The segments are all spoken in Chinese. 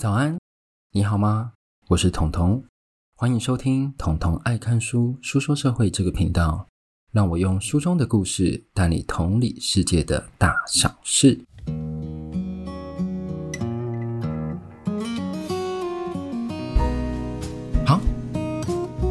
早安，你好吗？我是彤彤，欢迎收听彤彤爱看书书说社会这个频道，让我用书中的故事带你同理世界的大小事。好，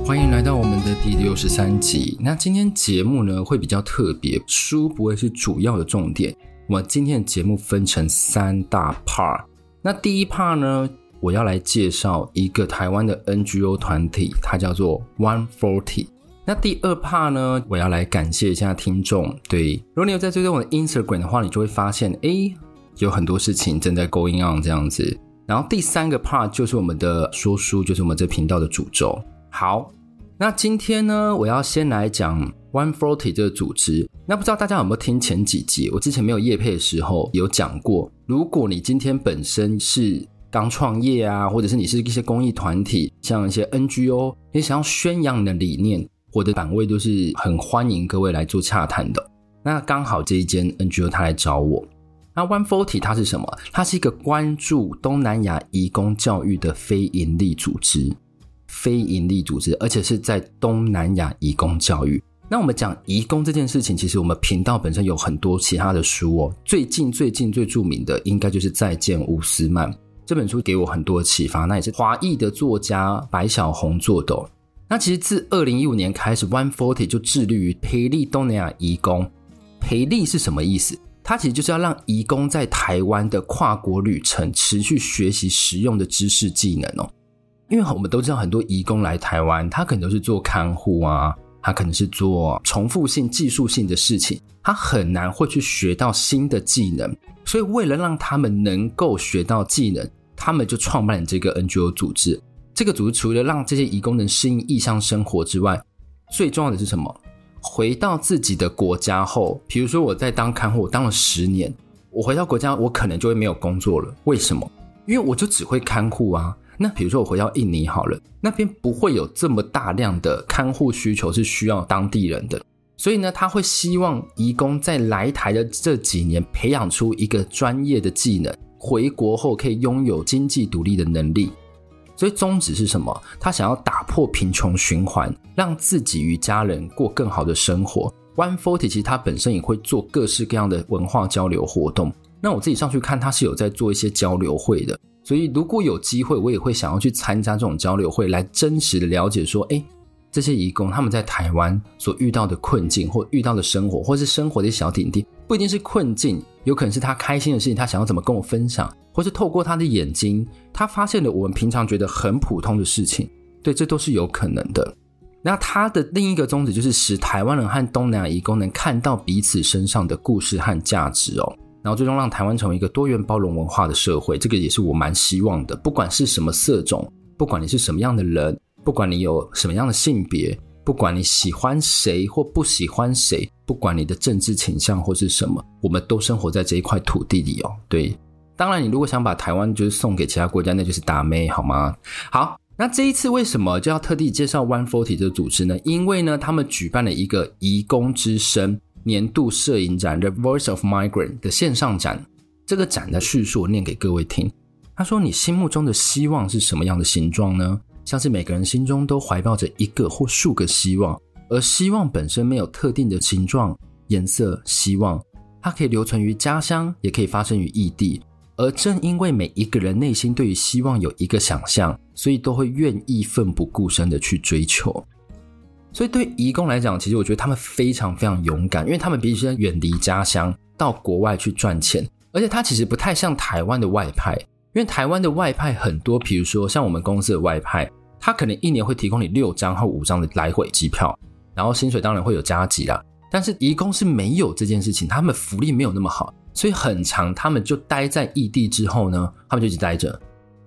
欢迎来到我们的第六十三集。那今天节目呢会比较特别，书不会是主要的重点。我们今天的节目分成三大 part。那第一 part 呢，我要来介绍一个台湾的 NGO 团体，它叫做 One Forty。那第二 part 呢，我要来感谢一下听众。对，如果你有在追踪我的 Instagram 的话，你就会发现，诶，有很多事情正在 going on 这样子。然后第三个 part 就是我们的说书，就是我们这频道的主轴。好，那今天呢，我要先来讲 One Forty 这个组织。那不知道大家有没有听前几集？我之前没有业配的时候有讲过。如果你今天本身是刚创业啊，或者是你是一些公益团体，像一些 NGO，你想要宣扬你的理念，我的版位都是很欢迎各位来做洽谈的。那刚好这一间 NGO 他来找我。那 One Forty 它是什么？它是一个关注东南亚移工教育的非营利组织，非营利组织，而且是在东南亚移工教育。那我们讲移工这件事情，其实我们频道本身有很多其他的书哦。最近最近最著名的，应该就是《再见乌斯曼》这本书，给我很多的启发。那也是华裔的作家白小红做的。那其实自二零一五年开始，One Forty 就致力于培力东南亚移工。培力是什么意思？它其实就是要让移工在台湾的跨国旅程持续学习实用的知识技能哦。因为我们都知道，很多移工来台湾，他可能都是做看护啊。他可能是做重复性、技术性的事情，他很难会去学到新的技能。所以，为了让他们能够学到技能，他们就创办了这个 NGO 组织。这个组织除了让这些移工能适应异乡生活之外，最重要的是什么？回到自己的国家后，比如说我在当看护，我当了十年，我回到国家，我可能就会没有工作了。为什么？因为我就只会看护啊。那比如说我回到印尼好了，那边不会有这么大量的看护需求是需要当地人的，所以呢，他会希望移工在来台的这几年培养出一个专业的技能，回国后可以拥有经济独立的能力。所以宗旨是什么？他想要打破贫穷循环，让自己与家人过更好的生活。One Forty 其实他本身也会做各式各样的文化交流活动。那我自己上去看，他是有在做一些交流会的。所以，如果有机会，我也会想要去参加这种交流会，来真实的了解说，诶，这些移工他们在台湾所遇到的困境，或遇到的生活，或是生活的小点滴，不一定是困境，有可能是他开心的事情，他想要怎么跟我分享，或是透过他的眼睛，他发现了我们平常觉得很普通的事情，对，这都是有可能的。那他的另一个宗旨就是使台湾人和东南亚移工能看到彼此身上的故事和价值哦。然后最终让台湾成为一个多元包容文化的社会，这个也是我蛮希望的。不管是什么色种，不管你是什么样的人，不管你有什么样的性别，不管你喜欢谁或不喜欢谁，不管你的政治倾向或是什么，我们都生活在这一块土地里哦。对，当然你如果想把台湾就是送给其他国家，那就是打妹好吗？好，那这一次为什么就要特地介绍 One Forty 这个组织呢？因为呢，他们举办了一个移工之声。年度摄影展《The Voice of Migrant》的线上展，这个展的叙述我念给各位听。他说：“你心目中的希望是什么样的形状呢？像是每个人心中都怀抱着一个或数个希望，而希望本身没有特定的形状、颜色。希望它可以留存于家乡，也可以发生于异地。而正因为每一个人内心对于希望有一个想象，所以都会愿意奋不顾身的去追求。”所以对移工来讲，其实我觉得他们非常非常勇敢，因为他们必须要远离家乡，到国外去赚钱。而且他其实不太像台湾的外派，因为台湾的外派很多，比如说像我们公司的外派，他可能一年会提供你六张或五张的来回机票，然后薪水当然会有加急啦。但是移工是没有这件事情，他们福利没有那么好，所以很长他们就待在异地之后呢，他们就一直待着，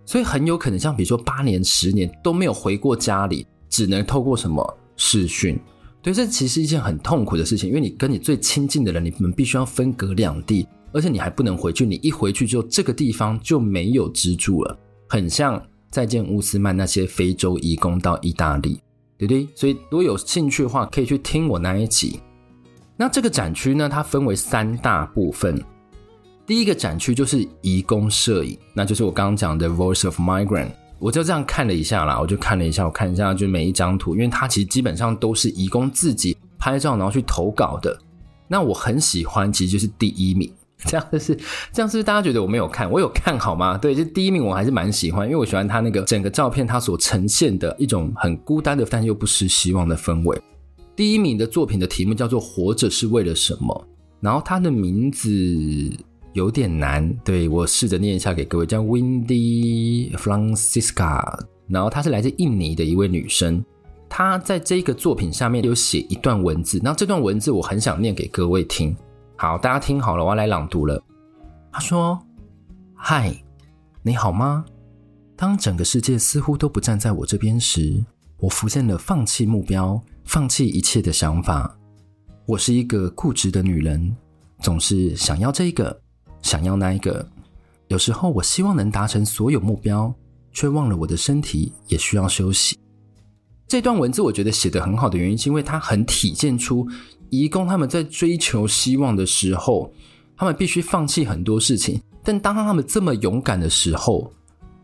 所以很有可能像比如说八年、十年都没有回过家里，只能透过什么？视讯，对，这其实是一件很痛苦的事情，因为你跟你最亲近的人，你们必须要分隔两地，而且你还不能回去，你一回去之后，这个地方就没有支柱了，很像再见乌斯曼那些非洲移工到意大利，对不对？所以如果有兴趣的话，可以去听我那一集。那这个展区呢，它分为三大部分，第一个展区就是移工摄影，那就是我刚刚讲的 Voice of Migrant。我就这样看了一下啦，我就看了一下，我看一下就每一张图，因为它其实基本上都是义工自己拍照然后去投稿的。那我很喜欢，其实就是第一名。这样是这样，是不是大家觉得我没有看？我有看好吗？对，就第一名我还是蛮喜欢，因为我喜欢他那个整个照片，他所呈现的一种很孤单的，但又不失希望的氛围。第一名的作品的题目叫做《活着是为了什么》，然后他的名字有点难，对，我试着念一下给各位，叫 Windy Francisca，然后她是来自印尼的一位女生，她在这个作品下面有写一段文字，那这段文字我很想念给各位听。好，大家听好了，我要来朗读了。他说：“嗨，你好吗？当整个世界似乎都不站在我这边时，我浮现了放弃目标、放弃一切的想法。我是一个固执的女人，总是想要这个，想要那一个。有时候，我希望能达成所有目标，却忘了我的身体也需要休息。”这段文字我觉得写得很好的原因，是因为它很体现出。移工他们在追求希望的时候，他们必须放弃很多事情。但当他们这么勇敢的时候，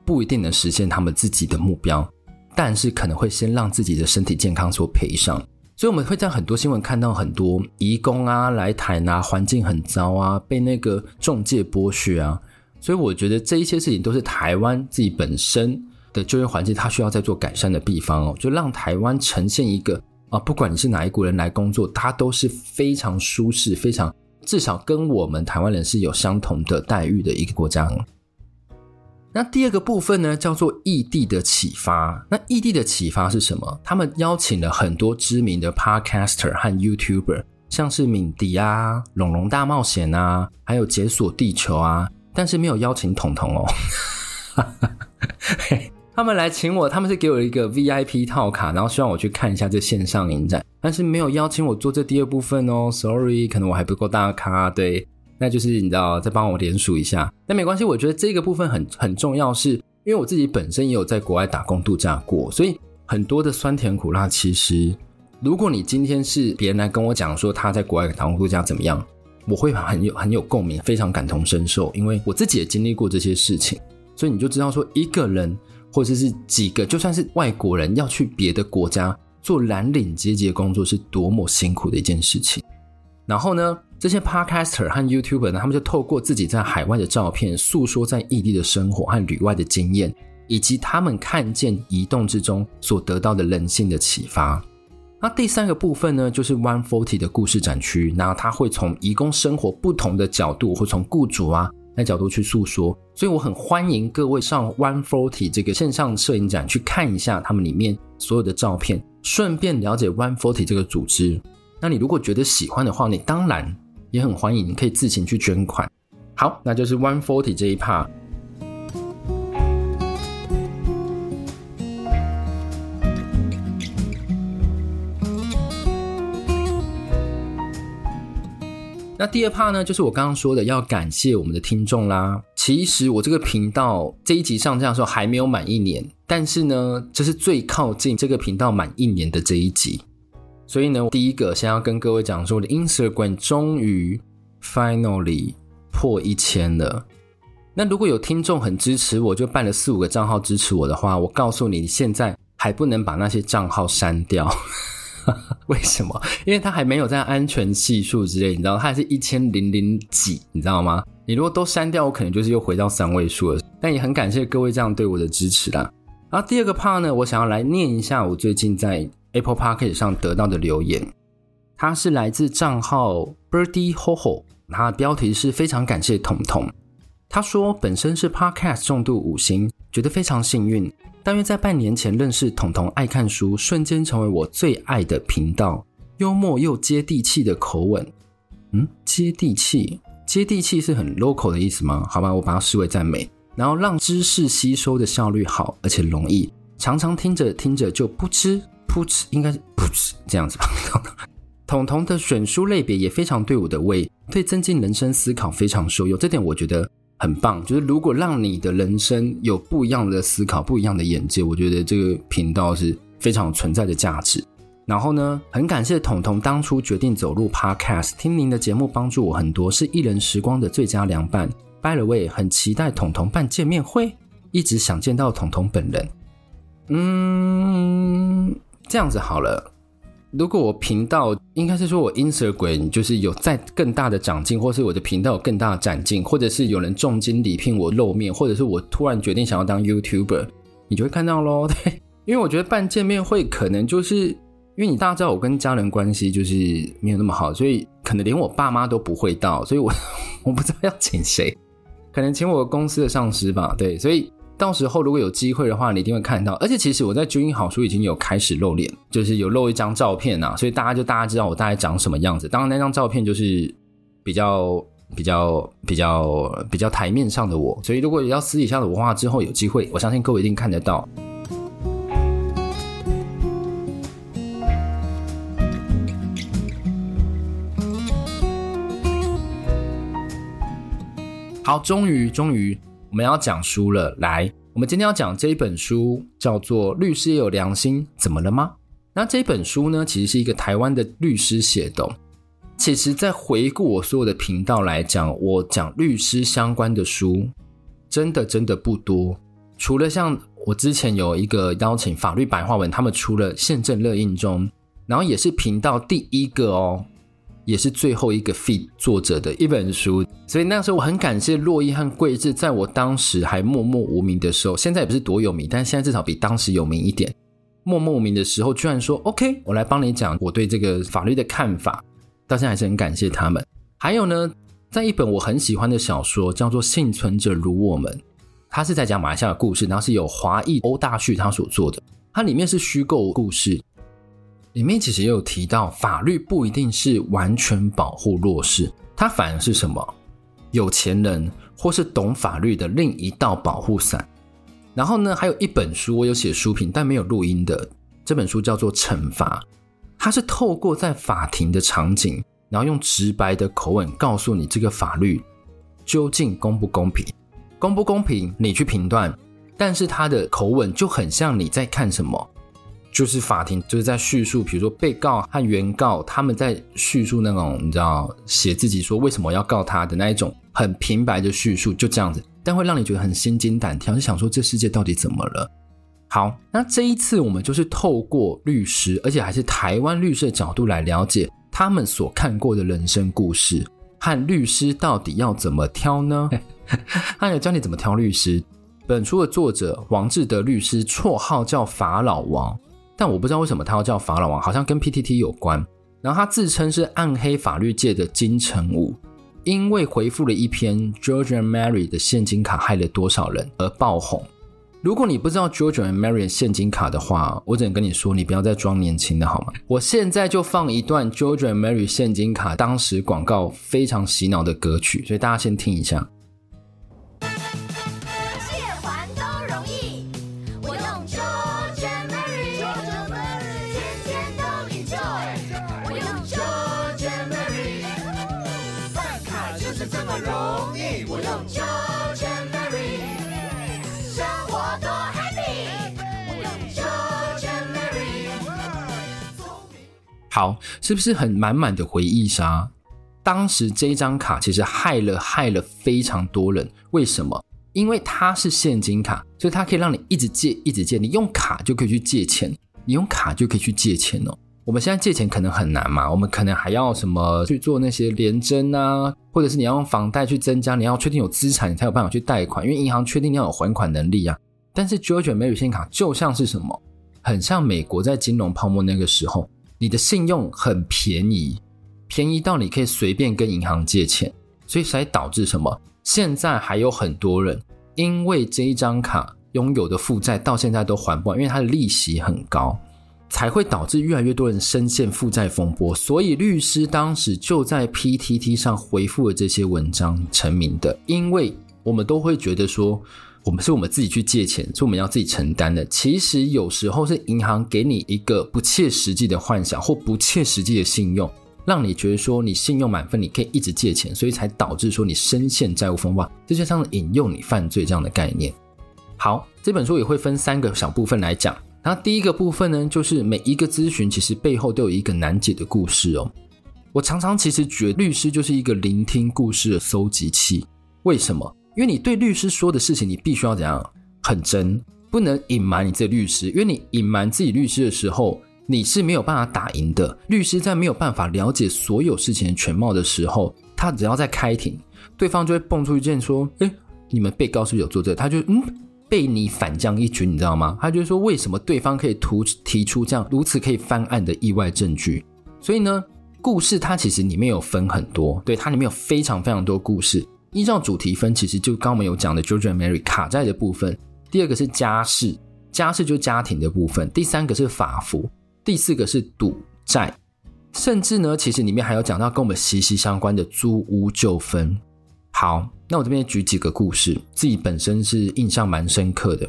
不一定能实现他们自己的目标，但是可能会先让自己的身体健康所赔上。所以我们会在很多新闻看到很多移工啊来台啊，环境很糟啊，被那个中介剥削啊。所以我觉得这一些事情都是台湾自己本身的就业环境，它需要再做改善的地方哦，就让台湾呈现一个。啊，不管你是哪一国人来工作，他都是非常舒适、非常至少跟我们台湾人是有相同的待遇的一个国家。那第二个部分呢，叫做异地的启发。那异地的启发是什么？他们邀请了很多知名的 Podcaster 和 YouTuber，像是敏迪啊、龙龙大冒险啊，还有解锁地球啊，但是没有邀请彤彤哦。他们来请我，他们是给我一个 VIP 套卡，然后希望我去看一下这线上影展，但是没有邀请我做这第二部分哦，sorry，可能我还不够大咖，对，那就是你知道，再帮我连署一下，那没关系，我觉得这个部分很很重要是，是因为我自己本身也有在国外打工度假过，所以很多的酸甜苦辣，其实如果你今天是别人来跟我讲说他在国外打工度假怎么样，我会很有很有共鸣，非常感同身受，因为我自己也经历过这些事情，所以你就知道说一个人。或者是几个，就算是外国人要去别的国家做蓝领阶级的工作，是多么辛苦的一件事情。然后呢，这些 Podcaster 和 YouTuber 呢，他们就透过自己在海外的照片，诉说在异地的生活和旅外的经验，以及他们看见移动之中所得到的人性的启发。那第三个部分呢，就是 One Forty 的故事展区，然后他会从移工生活不同的角度，或从雇主啊。那角度去诉说，所以我很欢迎各位上 One Forty 这个线上摄影展去看一下他们里面所有的照片，顺便了解 One Forty 这个组织。那你如果觉得喜欢的话，你当然也很欢迎，可以自行去捐款。好，那就是 One Forty 这一 part。那第二 part 呢，就是我刚刚说的，要感谢我们的听众啦。其实我这个频道这一集上架的时候还没有满一年，但是呢，这是最靠近这个频道满一年的这一集。所以呢，第一个先要跟各位讲说，我的 Instagram 终于 finally 破一千了。那如果有听众很支持我，就办了四五个账号支持我的话，我告诉你，你现在还不能把那些账号删掉。为什么？因为它还没有在安全系数之类，你知道，它还是一千零零几，你知道吗？你如果都删掉，我可能就是又回到三位数了。但也很感谢各位这样对我的支持啦。然后第二个 part 呢，我想要来念一下我最近在 Apple Podcast 上得到的留言，它是来自账号 Birdy Hoho，它的标题是非常感谢彤彤。他说本身是 Podcast 重度五星，觉得非常幸运。大约在半年前认识彤彤，爱看书，瞬间成为我最爱的频道。幽默又接地气的口吻，嗯，接地气，接地气是很 local 的意思吗？好吧，我把它视为赞美。然后让知识吸收的效率好，而且容易，常常听着听着就不知噗嗤，应该是噗嗤这样子吧。彤彤的选书类别也非常对我的胃，对增进人生思考非常受用，这点我觉得。很棒，就是如果让你的人生有不一样的思考、不一样的眼界，我觉得这个频道是非常存在的价值。然后呢，很感谢统统当初决定走入 Podcast，听您的节目帮助我很多，是一人时光的最佳良伴。By the way，很期待彤彤办见面会，一直想见到彤彤本人。嗯，这样子好了。如果我频道应该是说我 Instagram 就是有在更大的长进，或是我的频道有更大的展进，或者是有人重金礼聘我露面，或者是我突然决定想要当 YouTuber，你就会看到喽。对，因为我觉得办见面会可能就是因为你大家知道我跟家人关系就是没有那么好，所以可能连我爸妈都不会到，所以我 我不知道要请谁，可能请我公司的上司吧。对，所以。到时候如果有机会的话，你一定会看到。而且其实我在君英好书已经有开始露脸，就是有露一张照片啊，所以大家就大家知道我大概长什么样子。当然那张照片就是比较比较比较比较台面上的我，所以如果要私底下的我话，之后有机会，我相信各位一定看得到。好，终于终于。我们要讲书了，来，我们今天要讲这一本书叫做《律师也有良心，怎么了吗？》那这本书呢，其实是一个台湾的律师写的。其实，在回顾我所有的频道来讲，我讲律师相关的书，真的真的不多。除了像我之前有一个邀请法律白话文，他们出了《宪政热印中》，然后也是频道第一个哦。也是最后一个 feed 作者的一本书，所以那时候我很感谢洛伊和桂志，在我当时还默默无名的时候，现在也不是多有名，但是现在至少比当时有名一点。默默无名的时候，居然说 OK，我来帮你讲我对这个法律的看法，到现在还是很感谢他们。还有呢，在一本我很喜欢的小说叫做《幸存者如我们》，它是在讲马来西亚的故事，然后是有华裔欧大旭他所做的，它里面是虚构故事。里面其实也有提到，法律不一定是完全保护弱势，它反而是什么？有钱人或是懂法律的另一道保护伞。然后呢，还有一本书，我有写书评，但没有录音的。这本书叫做《惩罚》，它是透过在法庭的场景，然后用直白的口吻告诉你这个法律究竟公不公平，公不公平你去评断，但是它的口吻就很像你在看什么？就是法庭就是在叙述，比如说被告和原告他们在叙述那种你知道写自己说为什么要告他的那一种很平白的叙述，就这样子，但会让你觉得很心惊胆跳，就想说这世界到底怎么了？好，那这一次我们就是透过律师，而且还是台湾律师的角度来了解他们所看过的人生故事，和律师到底要怎么挑呢？他有教你怎么挑律师。本书的作者王志德律师，绰号叫法老王。但我不知道为什么他要叫法老王，好像跟 PTT 有关。然后他自称是暗黑法律界的金城武，因为回复了一篇 George and Mary 的现金卡害了多少人而爆红。如果你不知道 George and Mary 现金卡的话，我只能跟你说，你不要再装年轻了好吗？我现在就放一段 George and Mary 现金卡当时广告非常洗脑的歌曲，所以大家先听一下。好，是不是很满满的回忆杀？当时这一张卡其实害了害了非常多人。为什么？因为它是现金卡，所以它可以让你一直借，一直借。你用卡就可以去借钱，你用卡就可以去借钱哦。我们现在借钱可能很难嘛，我们可能还要什么去做那些联征啊，或者是你要用房贷去增加，你要确定有资产，你才有办法去贷款，因为银行确定你要有还款能力啊。但是 George and Mary 现卡就像是什么，很像美国在金融泡沫那个时候。你的信用很便宜，便宜到你可以随便跟银行借钱，所以才导致什么？现在还有很多人因为这一张卡拥有的负债到现在都还不完，因为它的利息很高，才会导致越来越多人深陷负债风波。所以律师当时就在 PTT 上回复了这些文章成名的，因为我们都会觉得说。我们是我们自己去借钱，是我们要自己承担的。其实有时候是银行给你一个不切实际的幻想或不切实际的信用，让你觉得说你信用满分，你可以一直借钱，所以才导致说你深陷债务风暴，这就像引诱你犯罪这样的概念。好，这本书也会分三个小部分来讲。那第一个部分呢，就是每一个咨询其实背后都有一个难解的故事哦。我常常其实觉得律师就是一个聆听故事的搜集器。为什么？因为你对律师说的事情，你必须要怎样？很真，不能隐瞒你自己律师。因为你隐瞒自己律师的时候，你是没有办法打赢的。律师在没有办法了解所有事情的全貌的时候，他只要在开庭，对方就会蹦出一件说：“诶，你们被告是不是有做这？”他就嗯，被你反将一军，你知道吗？他就说：“为什么对方可以图提出这样如此可以翻案的意外证据？”所以呢，故事它其实里面有分很多，对，它里面有非常非常多故事。依照主题分，其实就刚刚我们有讲的 George and Mary 卡债的部分。第二个是家事，家事就家庭的部分。第三个是法服，第四个是赌债，甚至呢，其实里面还有讲到跟我们息息相关的租屋纠纷。好，那我这边举几个故事，自己本身是印象蛮深刻的。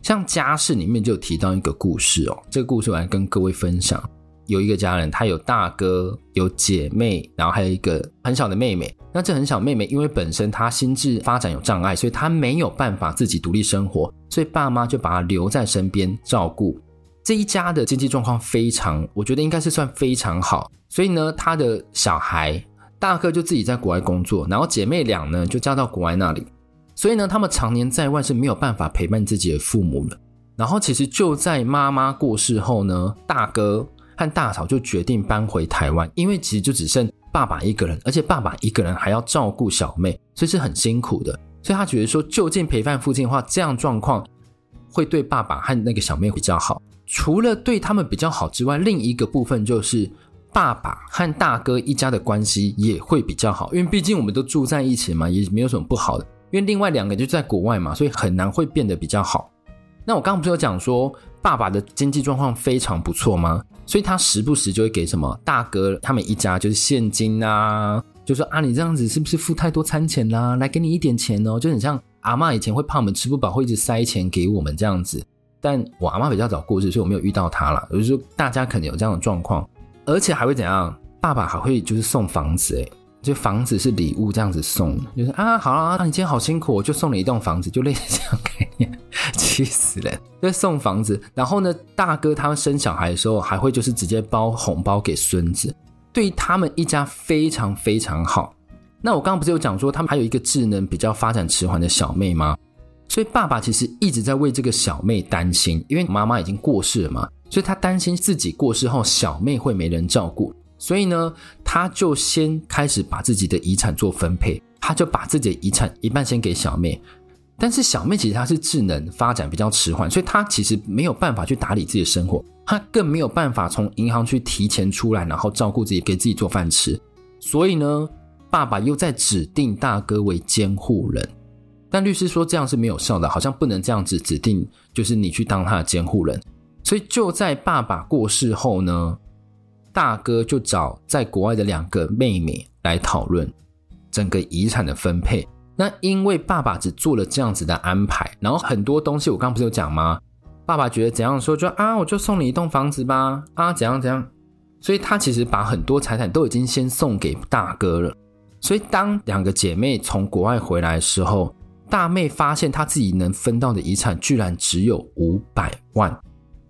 像家事里面就有提到一个故事哦，这个故事我来跟各位分享。有一个家人，他有大哥，有姐妹，然后还有一个很小的妹妹。那这很小妹妹，因为本身她心智发展有障碍，所以她没有办法自己独立生活，所以爸妈就把她留在身边照顾。这一家的经济状况非常，我觉得应该是算非常好。所以呢，他的小孩大哥就自己在国外工作，然后姐妹俩呢就嫁到国外那里。所以呢，他们常年在外是没有办法陪伴自己的父母了。然后其实就在妈妈过世后呢，大哥。和大嫂就决定搬回台湾，因为其实就只剩爸爸一个人，而且爸爸一个人还要照顾小妹，所以是很辛苦的。所以他觉得说，就近陪伴父亲的话，这样状况会对爸爸和那个小妹比较好。除了对他们比较好之外，另一个部分就是爸爸和大哥一家的关系也会比较好，因为毕竟我们都住在一起嘛，也没有什么不好的。因为另外两个就在国外嘛，所以很难会变得比较好。那我刚刚不是有讲说，爸爸的经济状况非常不错吗？所以他时不时就会给什么大哥他们一家就是现金啊，就说啊，你这样子是不是付太多餐钱啦？来给你一点钱哦，就很像阿妈以前会怕我们吃不饱，会一直塞钱给我们这样子。但我阿妈比较早过世，所以我没有遇到他啦。就是说大家可能有这样的状况，而且还会怎样？爸爸还会就是送房子诶。就房子是礼物这样子送，就是啊，好了，那你今天好辛苦，我就送你一栋房子，就类似这样概念，气死人！就送房子，然后呢，大哥他们生小孩的时候，还会就是直接包红包给孙子，对他们一家非常非常好。那我刚刚不是有讲说，他们还有一个智能比较发展迟缓的小妹吗？所以爸爸其实一直在为这个小妹担心，因为妈妈已经过世了嘛，所以他担心自己过世后小妹会没人照顾。所以呢，他就先开始把自己的遗产做分配，他就把自己的遗产一半先给小妹，但是小妹其实她是智能发展比较迟缓，所以她其实没有办法去打理自己的生活，她更没有办法从银行去提前出来，然后照顾自己，给自己做饭吃。所以呢，爸爸又在指定大哥为监护人，但律师说这样是没有效的，好像不能这样子指定，就是你去当他的监护人。所以就在爸爸过世后呢，大哥就找在国外的两个妹妹来讨论整个遗产的分配。那因为爸爸只做了这样子的安排，然后很多东西我刚刚不是有讲吗？爸爸觉得怎样说就啊，我就送你一栋房子吧，啊怎样怎样。所以他其实把很多财产都已经先送给大哥了。所以当两个姐妹从国外回来的时候，大妹发现她自己能分到的遗产居然只有五百万。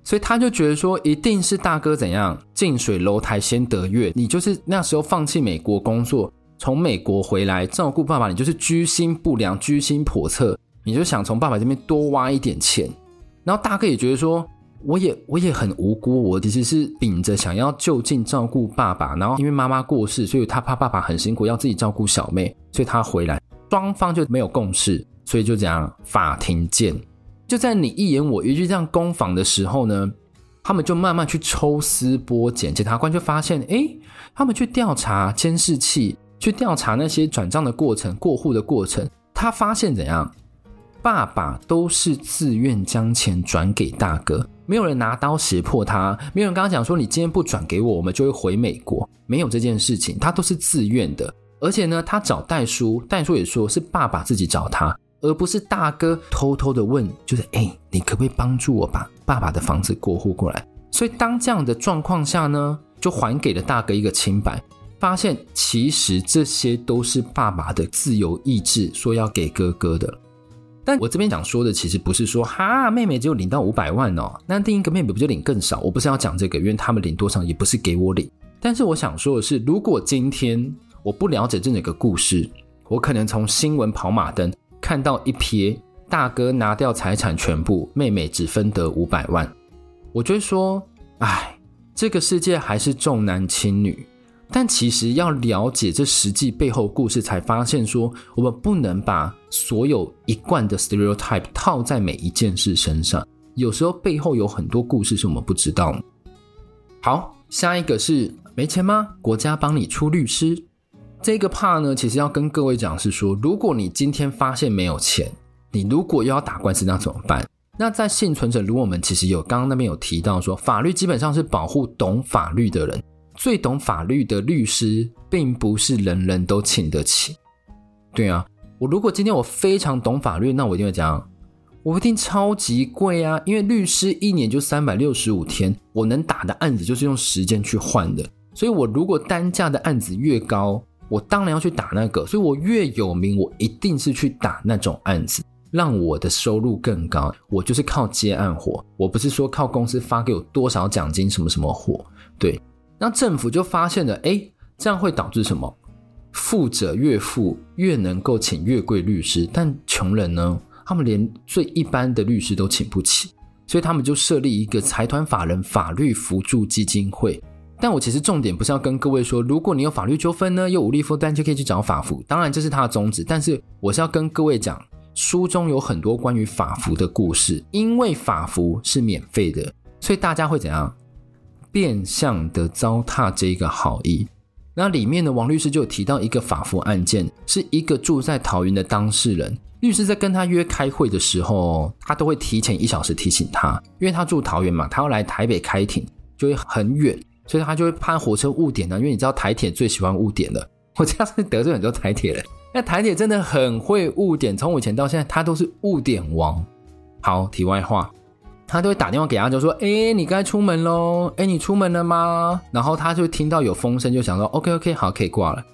所以他就觉得说，一定是大哥怎样，近水楼台先得月。你就是那时候放弃美国工作，从美国回来照顾爸爸，你就是居心不良、居心叵测，你就想从爸爸这边多挖一点钱。然后大哥也觉得说，我也 我也很无辜，我其实是秉着想要就近照顾爸爸，然后因为妈妈过世，所以他怕爸爸很辛苦，要自己照顾小妹，所以他回来，双方就没有共识，所以就这样法庭见。就在你一言我一句这样攻防的时候呢，他们就慢慢去抽丝剥茧，检察官就发现，诶，他们去调查监视器，去调查那些转账的过程、过户的过程，他发现怎样？爸爸都是自愿将钱转给大哥，没有人拿刀胁迫他，没有人跟他讲说，你今天不转给我，我们就会回美国，没有这件事情，他都是自愿的。而且呢，他找代叔，代叔也说是爸爸自己找他。而不是大哥偷偷的问，就是哎，你可不可以帮助我把爸爸的房子过户过来？所以当这样的状况下呢，就还给了大哥一个清白，发现其实这些都是爸爸的自由意志说要给哥哥的。但我这边想说的，其实不是说哈妹妹只有领到五百万哦，那另一个妹妹不就领更少？我不是要讲这个，因为他们领多少也不是给我领。但是我想说的是，如果今天我不了解这整个故事，我可能从新闻跑马灯看到一瞥，大哥拿掉财产全部，妹妹只分得五百万，我就会说，哎，这个世界还是重男轻女。但其实要了解这实际背后故事，才发现说，我们不能把所有一贯的 stereotype 套在每一件事身上。有时候背后有很多故事是我们不知道。好，下一个是没钱吗？国家帮你出律师。这个 part 呢，其实要跟各位讲是说，如果你今天发现没有钱，你如果又要打官司，那怎么办？那在幸存者，如果我们其实有刚刚那边有提到说，法律基本上是保护懂法律的人。最懂法律的律师，并不是人人都请得起。对啊，我如果今天我非常懂法律，那我一定会讲，我一定超级贵啊！因为律师一年就三百六十五天，我能打的案子就是用时间去换的。所以，我如果单价的案子越高，我当然要去打那个。所以我越有名，我一定是去打那种案子，让我的收入更高。我就是靠接案活，我不是说靠公司发给我多少奖金什么什么活，对。那政府就发现了，哎，这样会导致什么？富者越富，越能够请越贵律师，但穷人呢，他们连最一般的律师都请不起，所以他们就设立一个财团法人法律扶助基金会。但我其实重点不是要跟各位说，如果你有法律纠纷呢，又无力负担，就可以去找法服。当然这是他的宗旨，但是我是要跟各位讲，书中有很多关于法服的故事，因为法服是免费的，所以大家会怎样？变相的糟蹋这个好意，那里面的王律师就有提到一个法服案件，是一个住在桃园的当事人，律师在跟他约开会的时候，他都会提前一小时提醒他，因为他住桃园嘛，他要来台北开庭就会很远，所以他就会怕火车误点呢，因为你知道台铁最喜欢误点的，我这样是得罪很多台铁人，那台铁真的很会误点，从以前到现在他都是误点王。好，题外话。他都会打电话给他，就说：“哎，你该出门喽！哎，你出门了吗？”然后他就听到有风声，就想说：“OK OK，好，可以挂了。”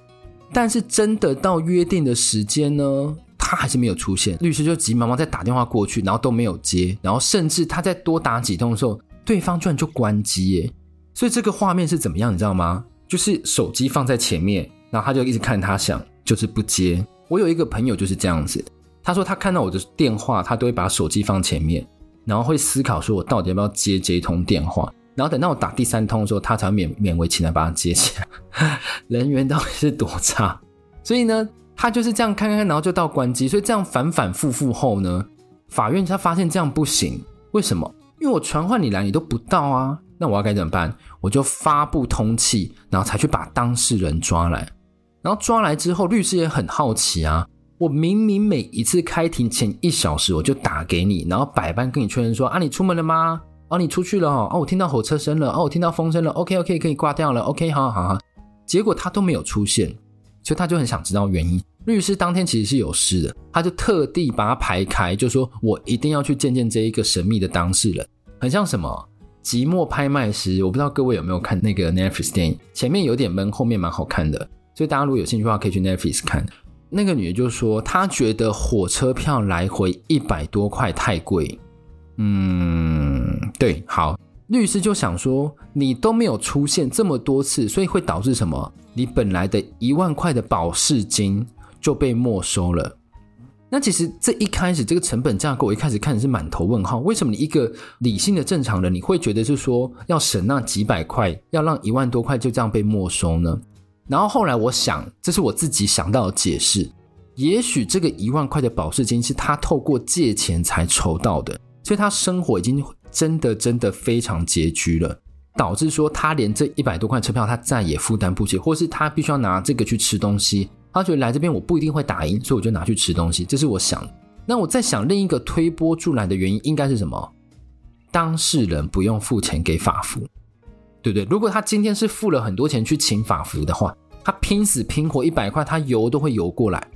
但是真的到约定的时间呢，他还是没有出现。律师就急忙忙再打电话过去，然后都没有接，然后甚至他再多打几通的时候，对方居然就关机耶！所以这个画面是怎么样，你知道吗？就是手机放在前面，然后他就一直看他响，就是不接。我有一个朋友就是这样子，他说他看到我的电话，他都会把手机放前面。然后会思考说，我到底要不要接这一通电话？然后等到我打第三通的时候，他才勉勉为其难把它接起来。人缘到底是多差？所以呢，他就是这样看看看，然后就到关机。所以这样反反复复后呢，法院他发现这样不行。为什么？因为我传唤你来，你都不到啊。那我要该怎么办？我就发布通气，然后才去把当事人抓来。然后抓来之后，律师也很好奇啊。我明明每一次开庭前一小时我就打给你，然后百般跟你确认说啊，你出门了吗？哦，你出去了哦，我听到火车声了，哦，我听到风声了，OK OK 可以挂掉了，OK 好好好。结果他都没有出现，所以他就很想知道原因。律师当天其实是有事的，他就特地把他排开，就说我一定要去见见这一个神秘的当事人，很像什么即墨拍卖师。我不知道各位有没有看那个 Netflix 电影，前面有点闷，后面蛮好看的，所以大家如果有兴趣的话，可以去 Netflix 看。那个女的就说，她觉得火车票来回一百多块太贵。嗯，对，好，律师就想说，你都没有出现这么多次，所以会导致什么？你本来的一万块的保释金就被没收了。那其实这一开始这个成本架构，我一开始看的是满头问号。为什么你一个理性的正常人，你会觉得是说要省那几百块，要让一万多块就这样被没收呢？然后后来我想，这是我自己想到的解释。也许这个一万块的保释金是他透过借钱才筹到的，所以他生活已经真的真的非常拮据了，导致说他连这一百多块车票他再也负担不起，或是他必须要拿这个去吃东西。他觉得来这边我不一定会打赢，所以我就拿去吃东西。这是我想。那我在想另一个推波助澜的原因应该是什么？当事人不用付钱给法服。对不对？如果他今天是付了很多钱去请法服的话，他拼死拼活一百块，他游都会游过来，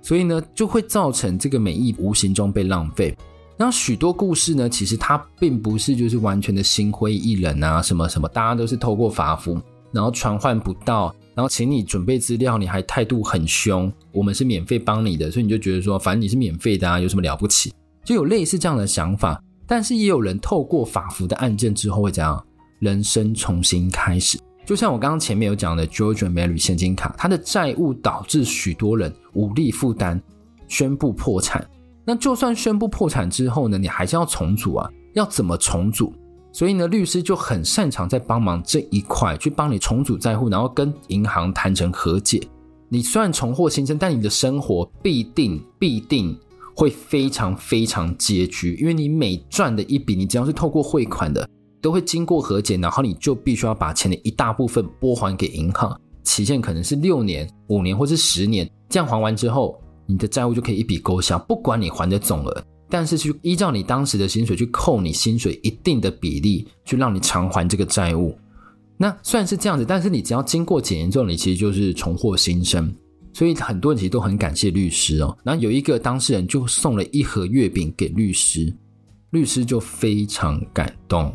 所以呢，就会造成这个美意无形中被浪费。然后许多故事呢，其实它并不是就是完全的心灰意冷啊，什么什么，大家都是透过法服，然后传唤不到，然后请你准备资料，你还态度很凶，我们是免费帮你的，所以你就觉得说，反正你是免费的啊，有什么了不起？就有类似这样的想法。但是也有人透过法服的案件之后会怎样？人生重新开始。就像我刚刚前面有讲的，George Mary 现金卡，它的债务导致许多人无力负担，宣布破产。那就算宣布破产之后呢，你还是要重组啊，要怎么重组？所以呢，律师就很擅长在帮忙这一块，去帮你重组债务，然后跟银行谈成和解。你虽然重获新生，但你的生活必定必定会非常非常拮据，因为你每赚的一笔，你只要是透过汇款的，都会经过和解，然后你就必须要把钱的一大部分拨还给银行，期限可能是六年、五年或是十年，这样还完之后，你的债务就可以一笔勾销，不管你还的总额。但是去依照你当时的薪水去扣你薪水一定的比例，去让你偿还这个债务。那虽然是这样子，但是你只要经过检验之后，你其实就是重获新生。所以很多人其实都很感谢律师哦。然后有一个当事人就送了一盒月饼给律师，律师就非常感动，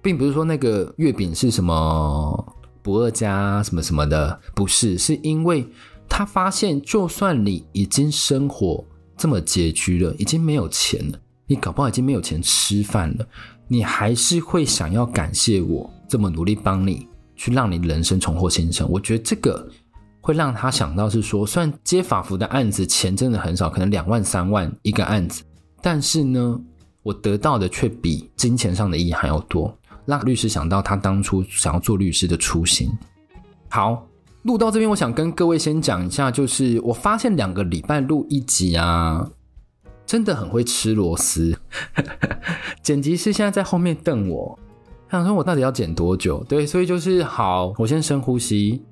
并不是说那个月饼是什么不二家什么什么的，不是，是因为他发现，就算你已经生活。这么拮据了，已经没有钱了，你搞不好已经没有钱吃饭了，你还是会想要感谢我这么努力帮你，去让你人生重获新生。我觉得这个会让他想到是说，虽然接法服的案子钱真的很少，可能两万三万一个案子，但是呢，我得到的却比金钱上的意义还要多，让律师想到他当初想要做律师的初心。好。录到这边，我想跟各位先讲一下，就是我发现两个礼拜录一集啊，真的很会吃螺丝。剪辑师现在在后面瞪我，他想说我到底要剪多久？对，所以就是好，我先深呼吸。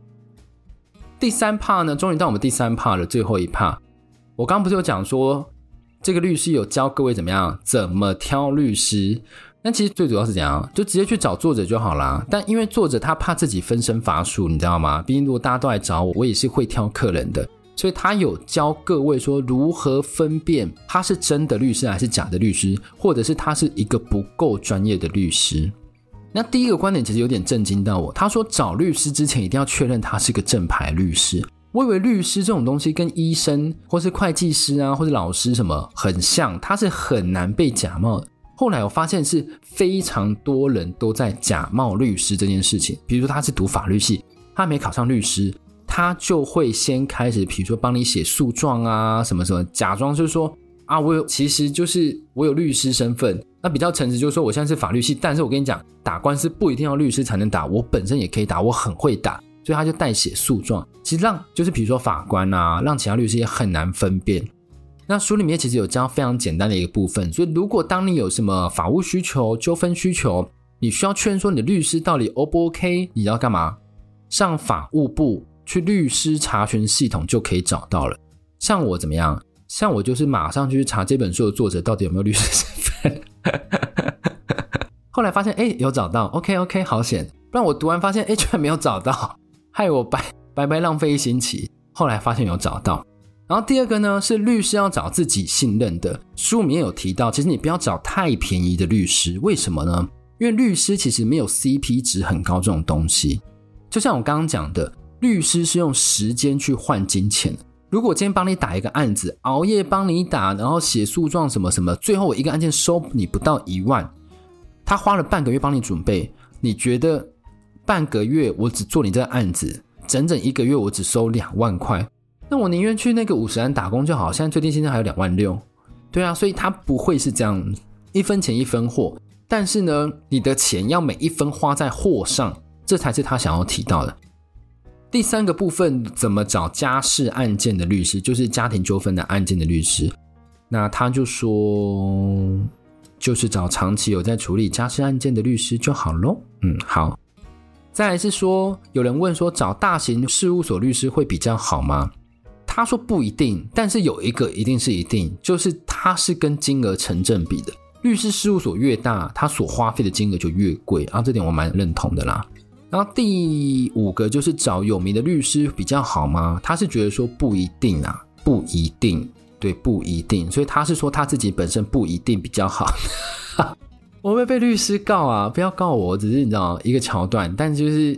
第三帕呢，终于到我们第三 part 的最后一帕。我刚刚不是有讲说，这个律师有教各位怎么样，怎么挑律师。但其实最主要是怎样，就直接去找作者就好啦。但因为作者他怕自己分身乏术，你知道吗？毕竟如果大家都来找我，我也是会挑客人的，所以他有教各位说如何分辨他是真的律师还是假的律师，或者是他是一个不够专业的律师。那第一个观点其实有点震惊到我，他说找律师之前一定要确认他是个正牌律师。我以为律师这种东西跟医生或是会计师啊，或是老师什么很像，他是很难被假冒的。后来我发现是非常多人都在假冒律师这件事情。比如说他是读法律系，他没考上律师，他就会先开始，比如说帮你写诉状啊，什么什么，假装就是说啊，我有，其实就是我有律师身份。那比较诚实就是说，我现在是法律系，但是我跟你讲，打官司不一定要律师才能打，我本身也可以打，我很会打，所以他就代写诉状。其实让就是比如说法官啊，让其他律师也很难分辨。那书里面其实有教非常简单的一个部分，所以如果当你有什么法务需求、纠纷需求，你需要确认说你的律师到底 O 不 OK，你要干嘛？上法务部去律师查询系统就可以找到了。像我怎么样？像我就是马上去查这本书的作者到底有没有律师身份。后来发现，哎，有找到，OK OK，好险！不然我读完发现，哎，居然没有找到，害我白白白浪费一星期。后来发现有找到。然后第二个呢，是律师要找自己信任的。书里面有提到，其实你不要找太便宜的律师，为什么呢？因为律师其实没有 CP 值很高这种东西。就像我刚刚讲的，律师是用时间去换金钱。如果今天帮你打一个案子，熬夜帮你打，然后写诉状什么什么，最后我一个案件收你不到一万，他花了半个月帮你准备，你觉得半个月我只做你这个案子，整整一个月我只收两万块？那我宁愿去那个五十岚打工就好，现在最低薪资还有两万六，对啊，所以他不会是这样一分钱一分货，但是呢，你的钱要每一分花在货上，这才是他想要提到的。第三个部分，怎么找家事案件的律师，就是家庭纠纷的案件的律师，那他就说，就是找长期有在处理家事案件的律师就好喽。嗯，好。再来是说，有人问说，找大型事务所律师会比较好吗？他说不一定，但是有一个一定是一定，就是他是跟金额成正比的。律师事务所越大，他所花费的金额就越贵啊，这点我蛮认同的啦。然后第五个就是找有名的律师比较好吗？他是觉得说不一定啊，不一定，对，不一定。所以他是说他自己本身不一定比较好。我会被律师告啊，不要告我，只是你知道一个桥段，但就是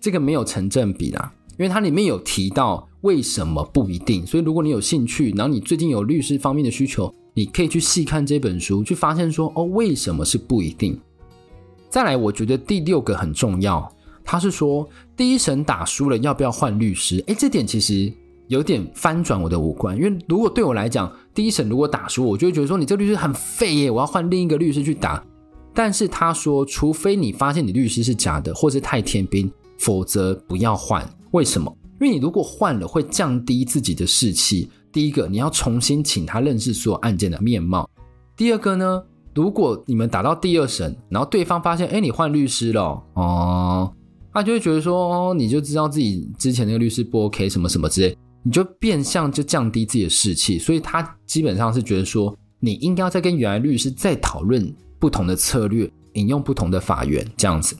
这个没有成正比啦。因为它里面有提到为什么不一定。所以如果你有兴趣，然后你最近有律师方面的需求，你可以去细看这本书，去发现说哦，为什么是不一定。再来，我觉得第六个很重要，他是说第一审打输了要不要换律师？诶，这点其实有点翻转我的五官，因为如果对我来讲，第一审如果打输，我就会觉得说你这个律师很废耶，我要换另一个律师去打。但是他说，除非你发现你律师是假的，或是太天兵，否则不要换。为什么？因为你如果换了，会降低自己的士气。第一个，你要重新请他认识所有案件的面貌。第二个呢？如果你们打到第二审，然后对方发现，哎，你换律师了，哦，他就会觉得说，哦，你就知道自己之前那个律师不 OK，什么什么之类，你就变相就降低自己的士气，所以他基本上是觉得说，你应该要再跟原来律师再讨论不同的策略，引用不同的法源这样子。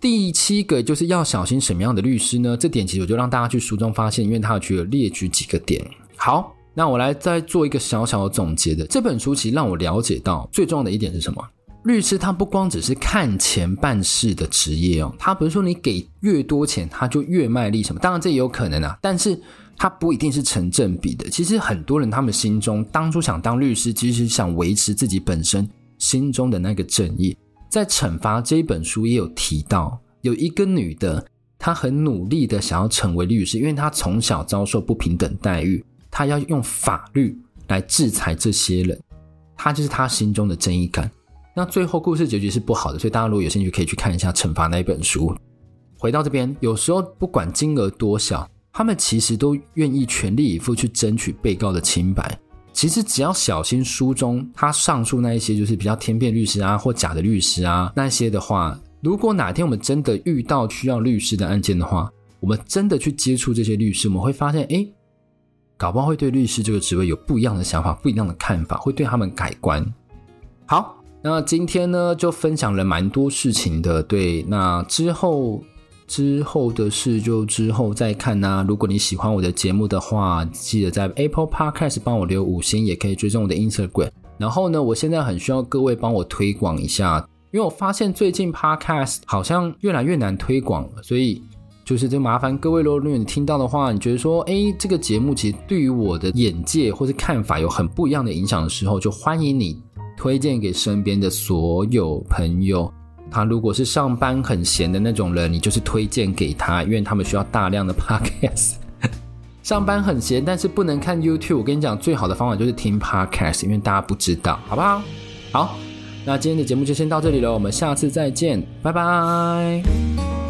第七个就是要小心什么样的律师呢？这点其实我就让大家去书中发现，因为他有去列举几个点。好。那我来再做一个小小的总结的，这本书其实让我了解到最重要的一点是什么？律师他不光只是看钱办事的职业哦，他不是说你给越多钱他就越卖力什么，当然这也有可能啊，但是他不一定是成正比的。其实很多人他们心中当初想当律师，其实想维持自己本身心中的那个正义。在惩罚这一本书也有提到，有一个女的，她很努力的想要成为律师，因为她从小遭受不平等待遇。她要用法律来制裁这些人，他就是他心中的正义感。那最后故事结局是不好的，所以大家如果有兴趣，可以去看一下《惩罚》那一本书。回到这边，有时候不管金额多小，他们其实都愿意全力以赴去争取被告的清白。其实只要小心书中他上述那一些，就是比较天骗律师啊或假的律师啊那些的话，如果哪天我们真的遇到需要律师的案件的话，我们真的去接触这些律师，我们会发现，诶。搞不好会对律师这个职位有不一样的想法，不一样的看法，会对他们改观。好，那今天呢就分享了蛮多事情的，对，那之后之后的事就之后再看呐、啊。如果你喜欢我的节目的话，记得在 Apple Podcast 帮我留五星，也可以追踪我的 Instagram。然后呢，我现在很需要各位帮我推广一下，因为我发现最近 Podcast 好像越来越难推广了，所以。就是就麻烦各位喽，如果你听到的话，你觉得说，哎，这个节目其实对于我的眼界或是看法有很不一样的影响的时候，就欢迎你推荐给身边的所有朋友。他如果是上班很闲的那种人，你就是推荐给他，因为他们需要大量的 podcast。上班很闲，但是不能看 YouTube。我跟你讲，最好的方法就是听 podcast，因为大家不知道，好不好？好，那今天的节目就先到这里了，我们下次再见，拜拜。